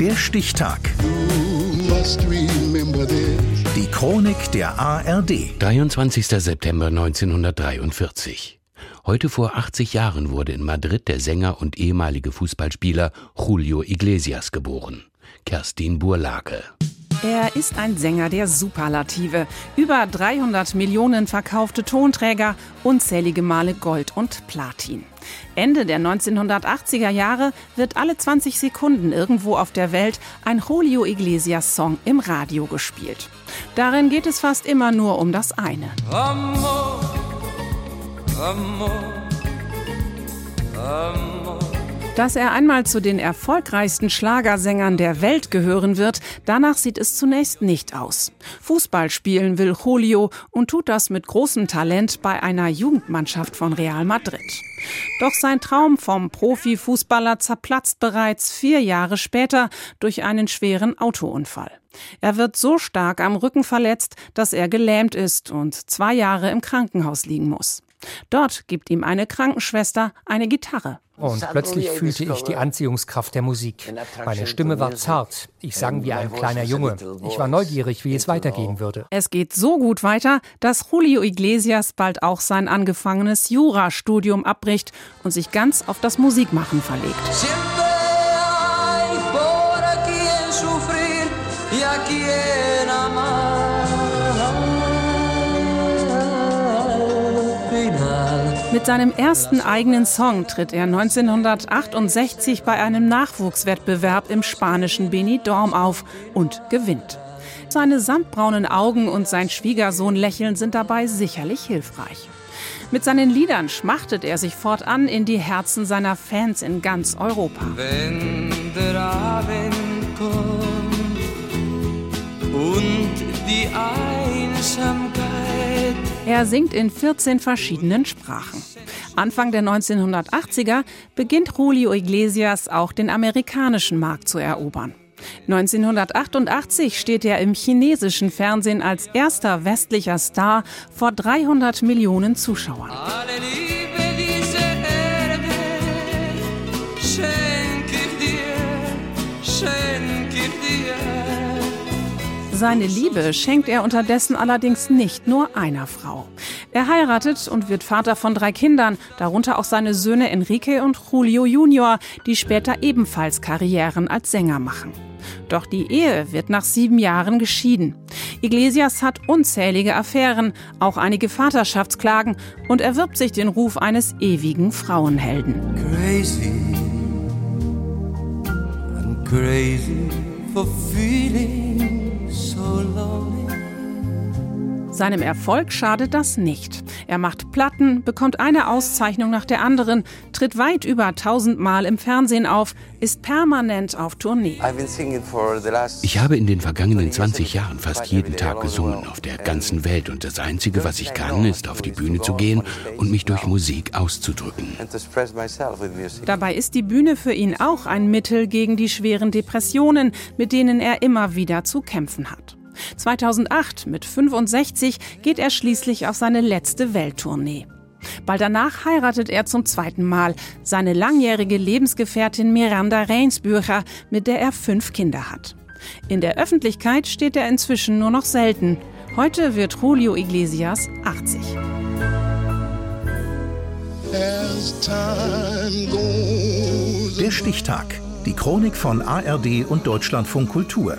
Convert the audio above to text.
Der Stichtag. Die Chronik der ARD. 23. September 1943. Heute vor 80 Jahren wurde in Madrid der Sänger und ehemalige Fußballspieler Julio Iglesias geboren. Kerstin Burlake. Er ist ein Sänger der Superlative. Über 300 Millionen verkaufte Tonträger, unzählige Male Gold und Platin. Ende der 1980er Jahre wird alle 20 Sekunden irgendwo auf der Welt ein Julio Iglesias Song im Radio gespielt. Darin geht es fast immer nur um das eine. Amor, amor, amor. Dass er einmal zu den erfolgreichsten Schlagersängern der Welt gehören wird, danach sieht es zunächst nicht aus. Fußball spielen will Julio und tut das mit großem Talent bei einer Jugendmannschaft von Real Madrid. Doch sein Traum vom Profifußballer zerplatzt bereits vier Jahre später durch einen schweren Autounfall. Er wird so stark am Rücken verletzt, dass er gelähmt ist und zwei Jahre im Krankenhaus liegen muss. Dort gibt ihm eine Krankenschwester eine Gitarre. Und plötzlich fühlte ich die Anziehungskraft der Musik. Meine Stimme war zart. Ich sang wie ein kleiner Junge. Ich war neugierig, wie es weitergehen würde. Es geht so gut weiter, dass Julio Iglesias bald auch sein angefangenes Jurastudium abbricht und sich ganz auf das Musikmachen verlegt. Mit seinem ersten eigenen Song tritt er 1968 bei einem Nachwuchswettbewerb im spanischen Benidorm auf und gewinnt. Seine sandbraunen Augen und sein Schwiegersohn lächeln sind dabei sicherlich hilfreich. Mit seinen Liedern schmachtet er sich fortan in die Herzen seiner Fans in ganz Europa. Wenn der Abend die Einsamkeit er singt in 14 verschiedenen Sprachen. Anfang der 1980er beginnt Julio Iglesias auch den amerikanischen Markt zu erobern. 1988 steht er im chinesischen Fernsehen als erster westlicher Star vor 300 Millionen Zuschauern. Seine Liebe schenkt er unterdessen allerdings nicht nur einer Frau. Er heiratet und wird Vater von drei Kindern, darunter auch seine Söhne Enrique und Julio Junior, die später ebenfalls Karrieren als Sänger machen. Doch die Ehe wird nach sieben Jahren geschieden. Iglesias hat unzählige Affären, auch einige Vaterschaftsklagen und erwirbt sich den Ruf eines ewigen Frauenhelden. Crazy, I'm crazy for feeling seinem Erfolg schadet das nicht. Er macht Platten, bekommt eine Auszeichnung nach der anderen, tritt weit über tausendmal im Fernsehen auf, ist permanent auf Tournee. Ich habe in den vergangenen 20 Jahren fast jeden Tag gesungen auf der ganzen Welt und das Einzige, was ich kann, ist auf die Bühne zu gehen und mich durch Musik auszudrücken. Dabei ist die Bühne für ihn auch ein Mittel gegen die schweren Depressionen, mit denen er immer wieder zu kämpfen hat. 2008 mit 65 geht er schließlich auf seine letzte Welttournee. Bald danach heiratet er zum zweiten Mal seine langjährige Lebensgefährtin Miranda Reinsbücher, mit der er fünf Kinder hat. In der Öffentlichkeit steht er inzwischen nur noch selten. Heute wird Julio Iglesias 80. Der Stichtag. Die Chronik von ARD und Deutschlandfunk Kultur.